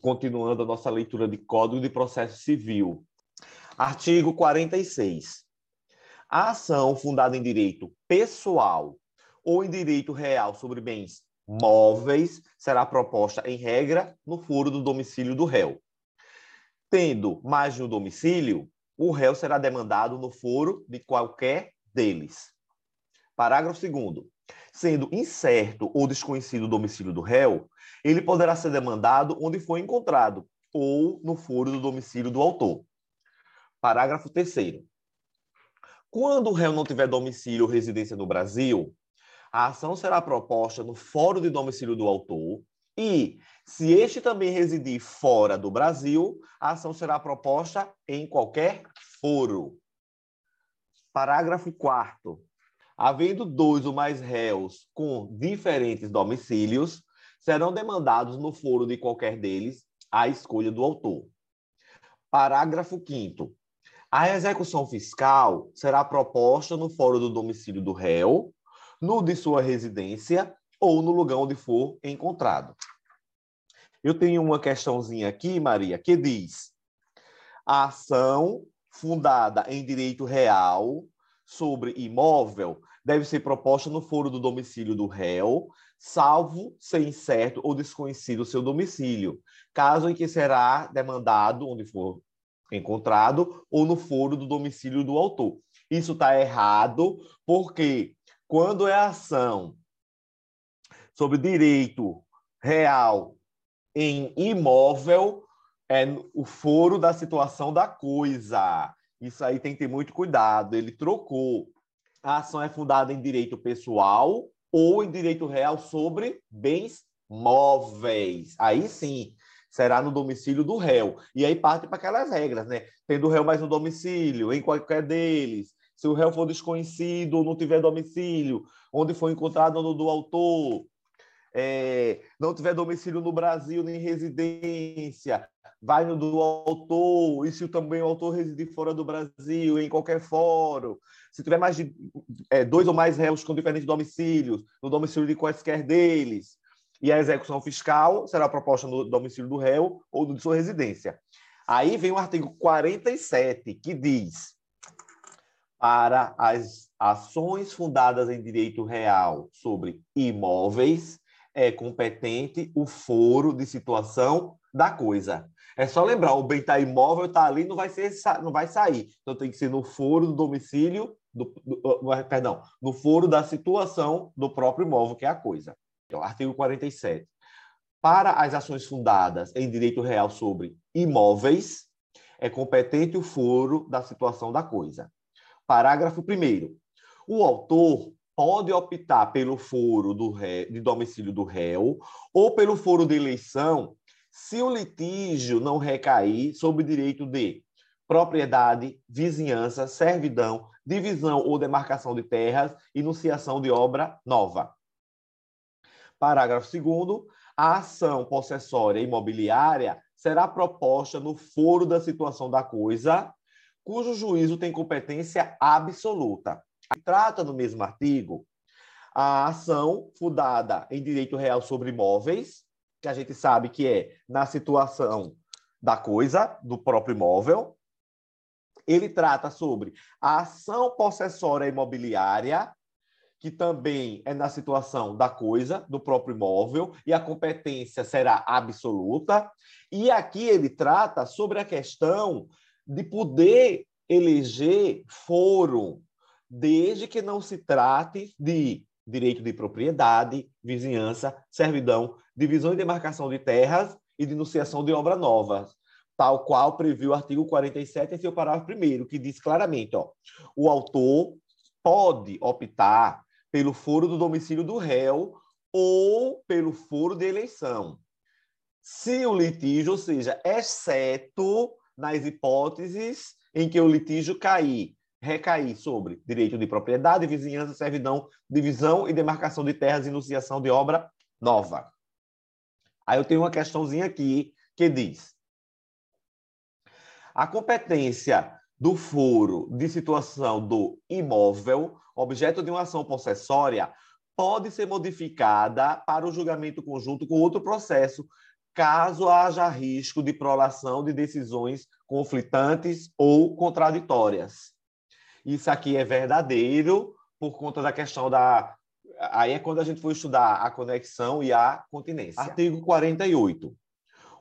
continuando a nossa leitura de Código de Processo Civil. Artigo 46. A ação fundada em direito pessoal ou em direito real sobre bens móveis será proposta, em regra, no foro do domicílio do réu. Tendo mais de um domicílio, o réu será demandado no foro de qualquer deles. Parágrafo 2 Sendo incerto ou desconhecido o domicílio do réu, ele poderá ser demandado onde foi encontrado ou no foro do domicílio do autor. Parágrafo 3 Quando o réu não tiver domicílio ou residência no Brasil, a ação será proposta no fórum de domicílio do autor e, se este também residir fora do Brasil, a ação será proposta em qualquer foro. Parágrafo 4 Havendo dois ou mais réus com diferentes domicílios, serão demandados no foro de qualquer deles a escolha do autor. Parágrafo 5 A execução fiscal será proposta no foro do domicílio do réu, no de sua residência ou no lugar onde for encontrado. Eu tenho uma questãozinha aqui, Maria, que diz: a ação fundada em direito real sobre imóvel deve ser proposta no foro do domicílio do réu, salvo ser incerto ou desconhecido o seu domicílio, caso em que será demandado onde for encontrado ou no foro do domicílio do autor. Isso está errado, porque quando é ação sobre direito real em imóvel, é o foro da situação da coisa. Isso aí tem que ter muito cuidado. Ele trocou. A ação é fundada em direito pessoal ou em direito real sobre bens móveis. Aí sim, será no domicílio do réu. E aí parte para aquelas regras, né? Tendo o réu mais no domicílio, em qualquer deles. Se o réu for desconhecido ou não tiver domicílio, onde foi encontrado no do autor, é, não tiver domicílio no Brasil nem residência, vai no do autor, e se também o autor residir fora do Brasil, em qualquer fórum, se tiver mais de é, dois ou mais réus com diferentes domicílios, no domicílio de quaisquer deles, e a execução fiscal será proposta no domicílio do réu ou de sua residência. Aí vem o artigo 47, que diz: para as ações fundadas em direito real sobre imóveis, é competente o foro de situação da coisa. É só lembrar, o bem está imóvel, está ali, não vai, ser, não vai sair. Então tem que ser no foro do domicílio, do, do, perdão, no foro da situação do próprio imóvel, que é a coisa. Então, artigo 47. Para as ações fundadas em direito real sobre imóveis, é competente o foro da situação da coisa. Parágrafo 1. O autor pode optar pelo foro do ré, de domicílio do réu ou pelo foro de eleição se o litígio não recair sobre direito de propriedade, vizinhança, servidão, divisão ou demarcação de terras, enunciação de obra nova. Parágrafo 2 a ação possessória imobiliária será proposta no foro da situação da coisa, cujo juízo tem competência absoluta. Trata no mesmo artigo a ação fundada em direito real sobre imóveis, que a gente sabe que é na situação da coisa, do próprio imóvel. Ele trata sobre a ação possessória imobiliária, que também é na situação da coisa, do próprio imóvel, e a competência será absoluta. E aqui ele trata sobre a questão de poder eleger foro, desde que não se trate de direito de propriedade, vizinhança, servidão, divisão e demarcação de terras e denunciação de obra nova, tal qual previu o artigo 47 em seu parágrafo 1 que diz claramente, ó, o autor pode optar pelo foro do domicílio do réu ou pelo foro de eleição. Se o litígio, ou seja, exceto nas hipóteses em que o litígio cair recair sobre direito de propriedade, vizinhança, servidão, divisão e demarcação de terras e enunciação de obra nova. Aí eu tenho uma questãozinha aqui que diz: a competência do foro de situação do imóvel, objeto de uma ação possessória, pode ser modificada para o julgamento conjunto com outro processo, caso haja risco de prolação de decisões conflitantes ou contraditórias. Isso aqui é verdadeiro por conta da questão da. Aí é quando a gente for estudar a conexão e a continência. Artigo 48.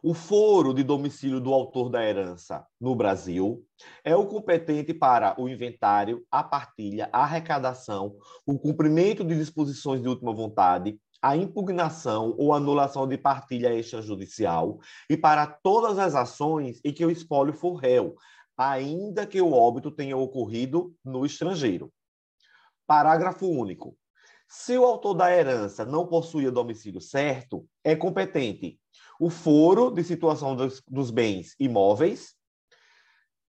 O foro de domicílio do autor da herança no Brasil é o competente para o inventário, a partilha, a arrecadação, o cumprimento de disposições de última vontade, a impugnação ou anulação de partilha extrajudicial e para todas as ações em que o espólio for réu, ainda que o óbito tenha ocorrido no estrangeiro. Parágrafo único. Se o autor da herança não possuía domicílio certo, é competente o foro de situação dos, dos bens imóveis,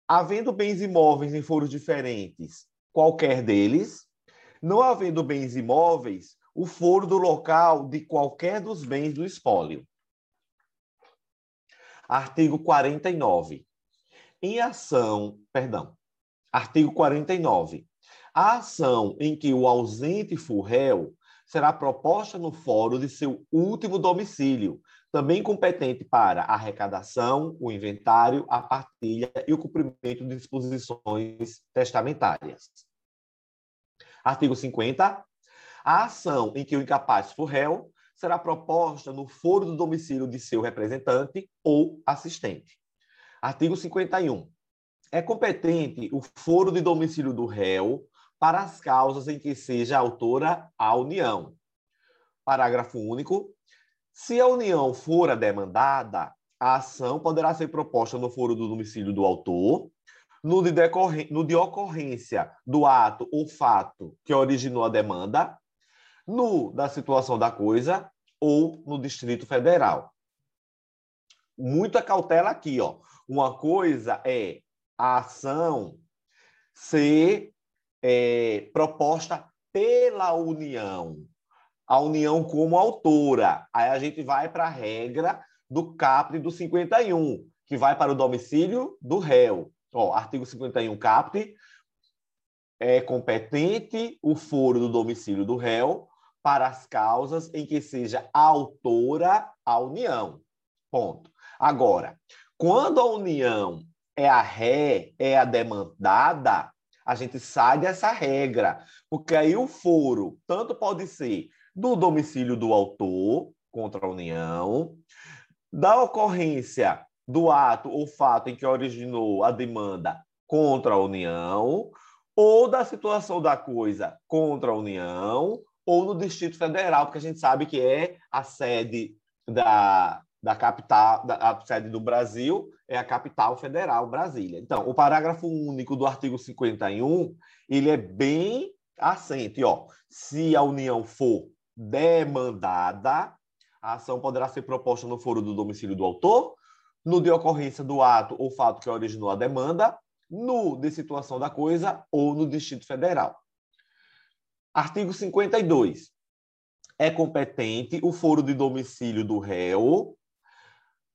havendo bens imóveis em foros diferentes, qualquer deles, não havendo bens imóveis, o foro do local de qualquer dos bens do espólio. Artigo 49. Em ação, perdão, artigo 49. A ação em que o ausente for réu será proposta no fórum de seu último domicílio, também competente para a arrecadação, o inventário, a partilha e o cumprimento de disposições testamentárias. Artigo 50. A ação em que o incapaz for réu será proposta no foro do domicílio de seu representante ou assistente. Artigo 51. É competente o foro de domicílio do réu para as causas em que seja autora a União. Parágrafo único. Se a União for a demandada, a ação poderá ser proposta no foro do domicílio do autor, no de, no de ocorrência do ato ou fato que originou a demanda, no da situação da coisa ou no Distrito Federal. Muita cautela aqui, ó. Uma coisa é a ação ser é, proposta pela União, a União como autora. Aí a gente vai para a regra do caput do 51, que vai para o domicílio do réu. Ó, artigo 51 caput, é competente o foro do domicílio do réu para as causas em que seja autora a União. Ponto. Agora, quando a União é a ré, é a demandada, a gente sai dessa regra, porque aí o foro tanto pode ser do domicílio do autor contra a União, da ocorrência do ato ou fato em que originou a demanda contra a União, ou da situação da coisa contra a União, ou no Distrito Federal, porque a gente sabe que é a sede da, da capital, da, a sede do Brasil é a capital federal, Brasília. Então, o parágrafo único do artigo 51, ele é bem assente, ó. Se a União for demandada, a ação poderá ser proposta no foro do domicílio do autor, no de ocorrência do ato ou fato que originou a demanda, no de situação da coisa ou no Distrito Federal. Artigo 52. É competente o foro de domicílio do réu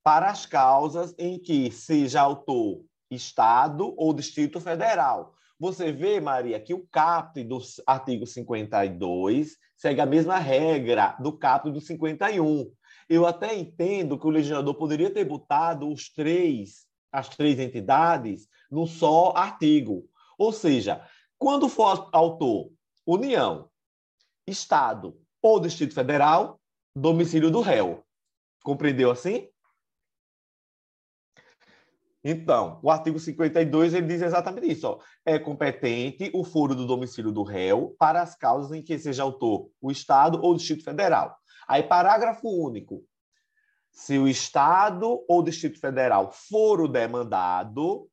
para as causas em que seja autor Estado ou Distrito Federal. Você vê, Maria, que o caput do artigo 52 segue a mesma regra do caput do 51. Eu até entendo que o legislador poderia ter botado os três, as três entidades num só artigo. Ou seja, quando for autor União, Estado ou Distrito Federal, domicílio do réu. Compreendeu assim? Então, o artigo 52 ele diz exatamente isso. Ó. É competente o foro do domicílio do réu para as causas em que seja autor o Estado ou o Distrito Federal. Aí, parágrafo único. Se o Estado ou o Distrito Federal for o demandado,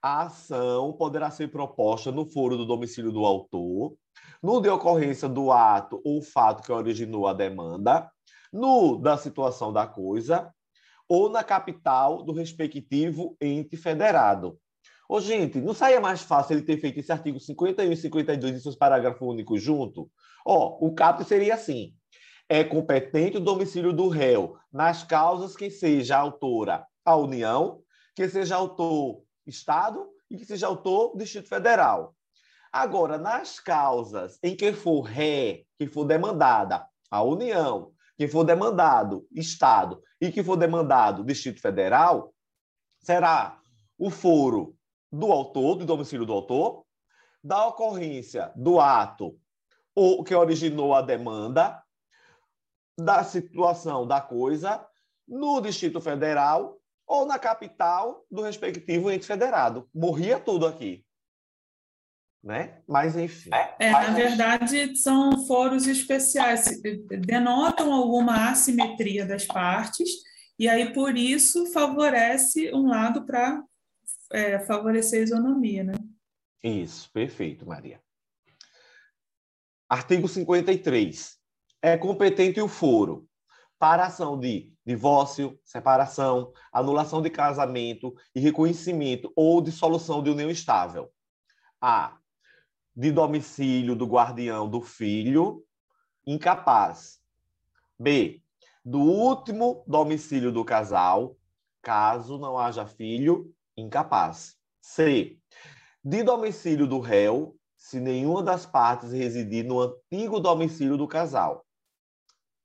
a ação poderá ser proposta no foro do domicílio do autor, no de ocorrência do ato ou fato que originou a demanda, no da situação da coisa ou na capital do respectivo ente federado. Ô, gente, não saia mais fácil ele ter feito esse artigo 51 e 52 e seus parágrafos únicos junto? Ó, o caput seria assim: é competente o domicílio do réu nas causas que seja autora a União, que seja autor Estado e que seja autor Distrito Federal. Agora, nas causas em que for ré, que for demandada a União, quem for demandado, Estado, e que for demandado, Distrito Federal, será o foro do autor, do domicílio do autor, da ocorrência do ato ou que originou a demanda, da situação da coisa no Distrito Federal ou na capital do respectivo ente federado. Morria tudo aqui. Né? Mas, enfim. É, na verdade, são foros especiais, denotam alguma assimetria das partes, e aí, por isso, favorece um lado para é, favorecer a isonomia, né? Isso, perfeito, Maria. Artigo 53. É competente o foro para ação de divórcio, separação, anulação de casamento e reconhecimento ou dissolução de união estável. A. De domicílio do guardião do filho incapaz. B. Do último domicílio do casal, caso não haja filho incapaz. C. De domicílio do réu, se nenhuma das partes residir no antigo domicílio do casal.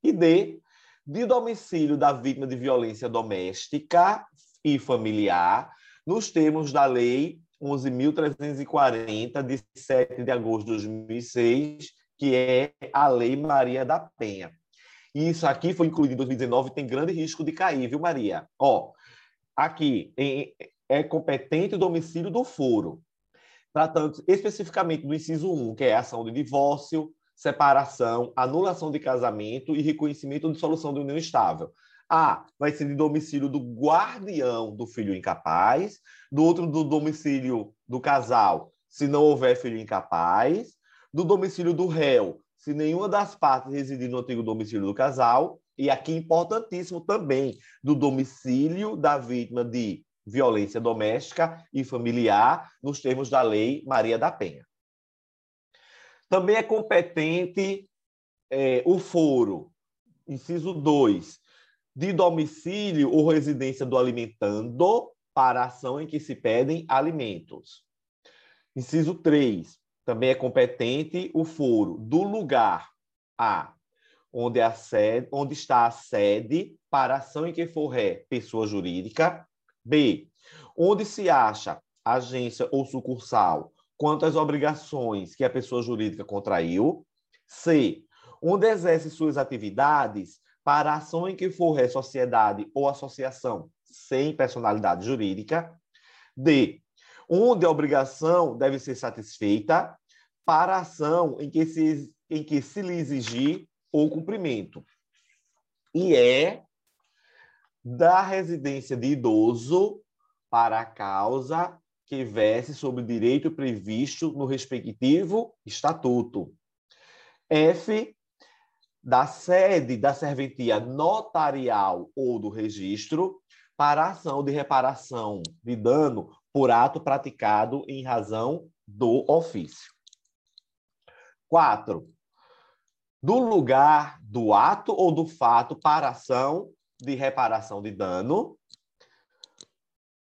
E D. De domicílio da vítima de violência doméstica e familiar, nos termos da Lei 11.340, de 7 de agosto de 2006, que é a Lei Maria da Penha. E isso aqui foi incluído em 2019 tem grande risco de cair, viu, Maria? Ó, aqui em, é competente o domicílio do foro, tratando especificamente do inciso 1, que é a ação de divórcio, separação, anulação de casamento e reconhecimento ou dissolução de união estável. A vai ser de domicílio do guardião do filho incapaz, do outro do domicílio do casal, se não houver filho incapaz, do domicílio do réu, se nenhuma das partes residir no antigo domicílio do casal, e aqui importantíssimo também, do domicílio da vítima de violência doméstica e familiar, nos termos da Lei Maria da Penha. Também é competente é, o foro, inciso 2, de domicílio ou residência do alimentando para ação em que se pedem alimentos. Inciso 3, também é competente o foro do lugar A, onde, a sede, onde está a sede para ação em que for ré pessoa jurídica, B. Onde se acha agência ou sucursal quanto às obrigações que a pessoa jurídica contraiu. C. Onde exerce suas atividades para a ação em que for sociedade ou associação sem personalidade jurídica. D. Onde a obrigação deve ser satisfeita para a ação em que se, em que se lhe exigir o cumprimento. E é da residência de idoso para a causa que verse sobre o direito previsto no respectivo estatuto. F da sede da serventia notarial ou do registro para ação de reparação de dano por ato praticado em razão do ofício. 4. Do lugar do ato ou do fato para ação de reparação de dano,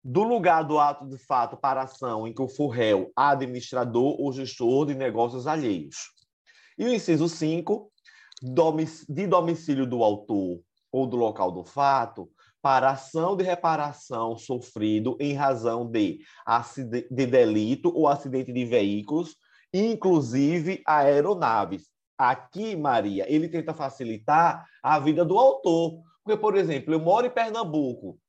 do lugar do ato de fato para ação em que o for réu, administrador ou gestor de negócios alheios. E o inciso 5, de domicílio do autor ou do local do fato, para ação de reparação sofrido em razão de, de delito ou acidente de veículos, inclusive aeronaves. Aqui, Maria, ele tenta facilitar a vida do autor, porque, por exemplo, eu moro em Pernambuco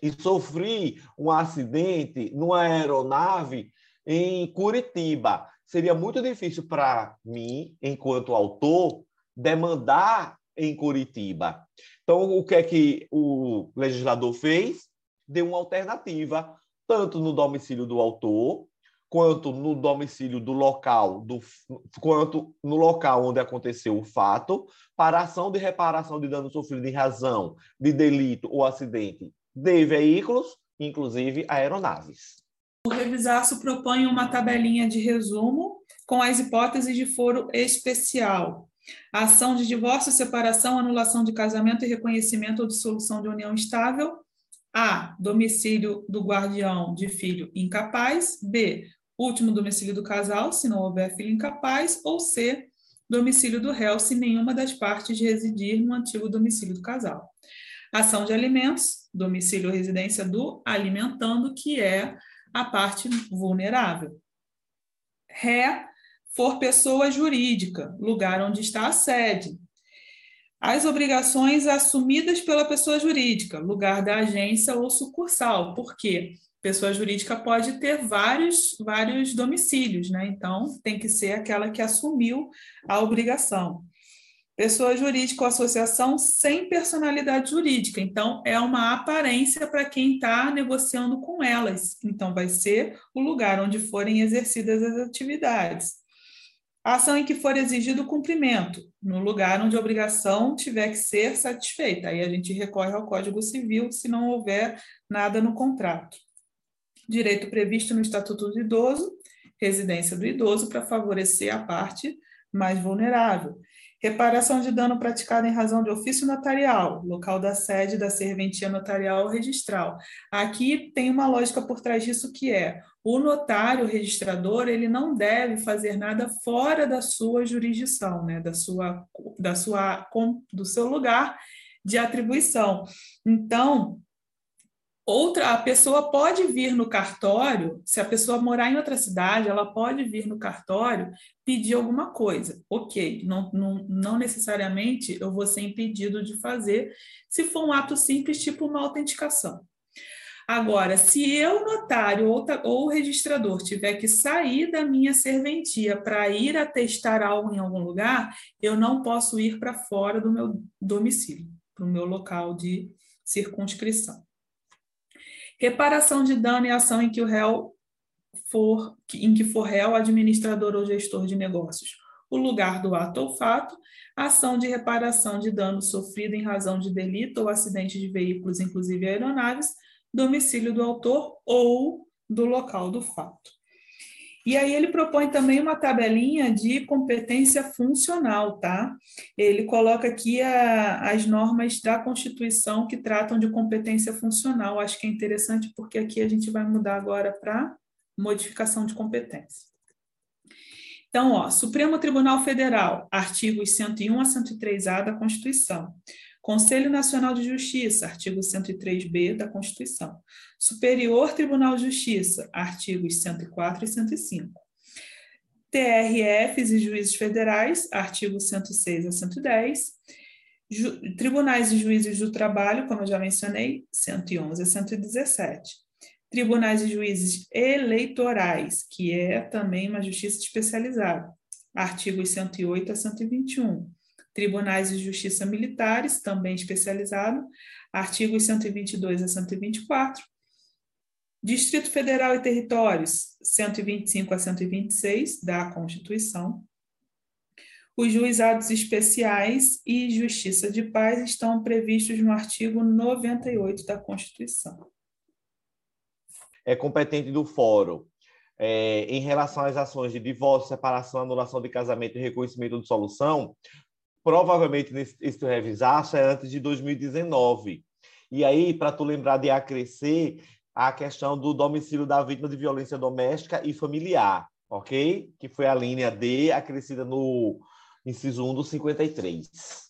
e sofri um acidente numa aeronave em Curitiba. Seria muito difícil para mim, enquanto autor, demandar em Curitiba. Então, o que é que o legislador fez? Deu uma alternativa, tanto no domicílio do autor, quanto no domicílio do local, do, quanto no local onde aconteceu o fato, para ação de reparação de dano sofrido em razão de delito ou acidente de veículos, inclusive aeronaves. O revisaço propõe uma tabelinha de resumo com as hipóteses de foro especial. Ação de divórcio, separação, anulação de casamento e reconhecimento ou dissolução de união estável. A. Domicílio do guardião de filho incapaz. B último domicílio do casal, se não houver filho incapaz, ou C, domicílio do réu se nenhuma das partes residir no antigo domicílio do casal. Ação de alimentos, domicílio ou residência do alimentando, que é a parte vulnerável. Ré, for pessoa jurídica, lugar onde está a sede. As obrigações assumidas pela pessoa jurídica, lugar da agência ou sucursal. Por quê? Pessoa jurídica pode ter vários, vários domicílios, né? Então, tem que ser aquela que assumiu a obrigação. Pessoa jurídica ou associação sem personalidade jurídica. Então, é uma aparência para quem está negociando com elas. Então, vai ser o lugar onde forem exercidas as atividades. A ação em que for exigido o cumprimento, no lugar onde a obrigação tiver que ser satisfeita. Aí a gente recorre ao Código Civil se não houver nada no contrato. Direito previsto no Estatuto do Idoso, residência do idoso para favorecer a parte mais vulnerável. Reparação de dano praticado em razão de ofício notarial, local da sede da serventia notarial ou registral. Aqui tem uma lógica por trás disso que é o notário registrador ele não deve fazer nada fora da sua jurisdição, né, da sua, da sua, do seu lugar de atribuição. Então, Outra, a pessoa pode vir no cartório, se a pessoa morar em outra cidade, ela pode vir no cartório pedir alguma coisa. Ok, não, não, não necessariamente eu vou ser impedido de fazer, se for um ato simples, tipo uma autenticação. Agora, se eu, notário ou, ou registrador, tiver que sair da minha serventia para ir atestar algo em algum lugar, eu não posso ir para fora do meu domicílio, para o meu local de circunscrição. Reparação de dano e ação em que o réu for, em que for réu, administrador ou gestor de negócios. O lugar do ato ou fato, ação de reparação de dano sofrido em razão de delito ou acidente de veículos, inclusive aeronaves, domicílio do autor ou do local do fato. E aí ele propõe também uma tabelinha de competência funcional, tá? Ele coloca aqui a, as normas da Constituição que tratam de competência funcional. Acho que é interessante porque aqui a gente vai mudar agora para modificação de competência. Então, ó, Supremo Tribunal Federal, artigos 101 a 103A da Constituição. Conselho Nacional de Justiça, artigo 103b da Constituição. Superior Tribunal de Justiça, artigos 104 e 105. TRFs e juízes federais, artigos 106 a 110. Ju Tribunais e juízes do trabalho, como eu já mencionei, 111 a 117. Tribunais e juízes eleitorais, que é também uma justiça especializada, artigos 108 a 121 Tribunais de Justiça Militares, também especializado, artigos 122 a 124. Distrito Federal e Territórios, 125 a 126 da Constituição. Os juizados especiais e justiça de paz estão previstos no artigo 98 da Constituição. É competente do fórum. É, em relação às ações de divórcio, separação, anulação de casamento e reconhecimento de solução, provavelmente nesse tu revisar é antes de 2019. E aí, para tu lembrar de acrescer a questão do domicílio da vítima de violência doméstica e familiar, ok? Que foi a linha D acrescida no inciso 1 do 53.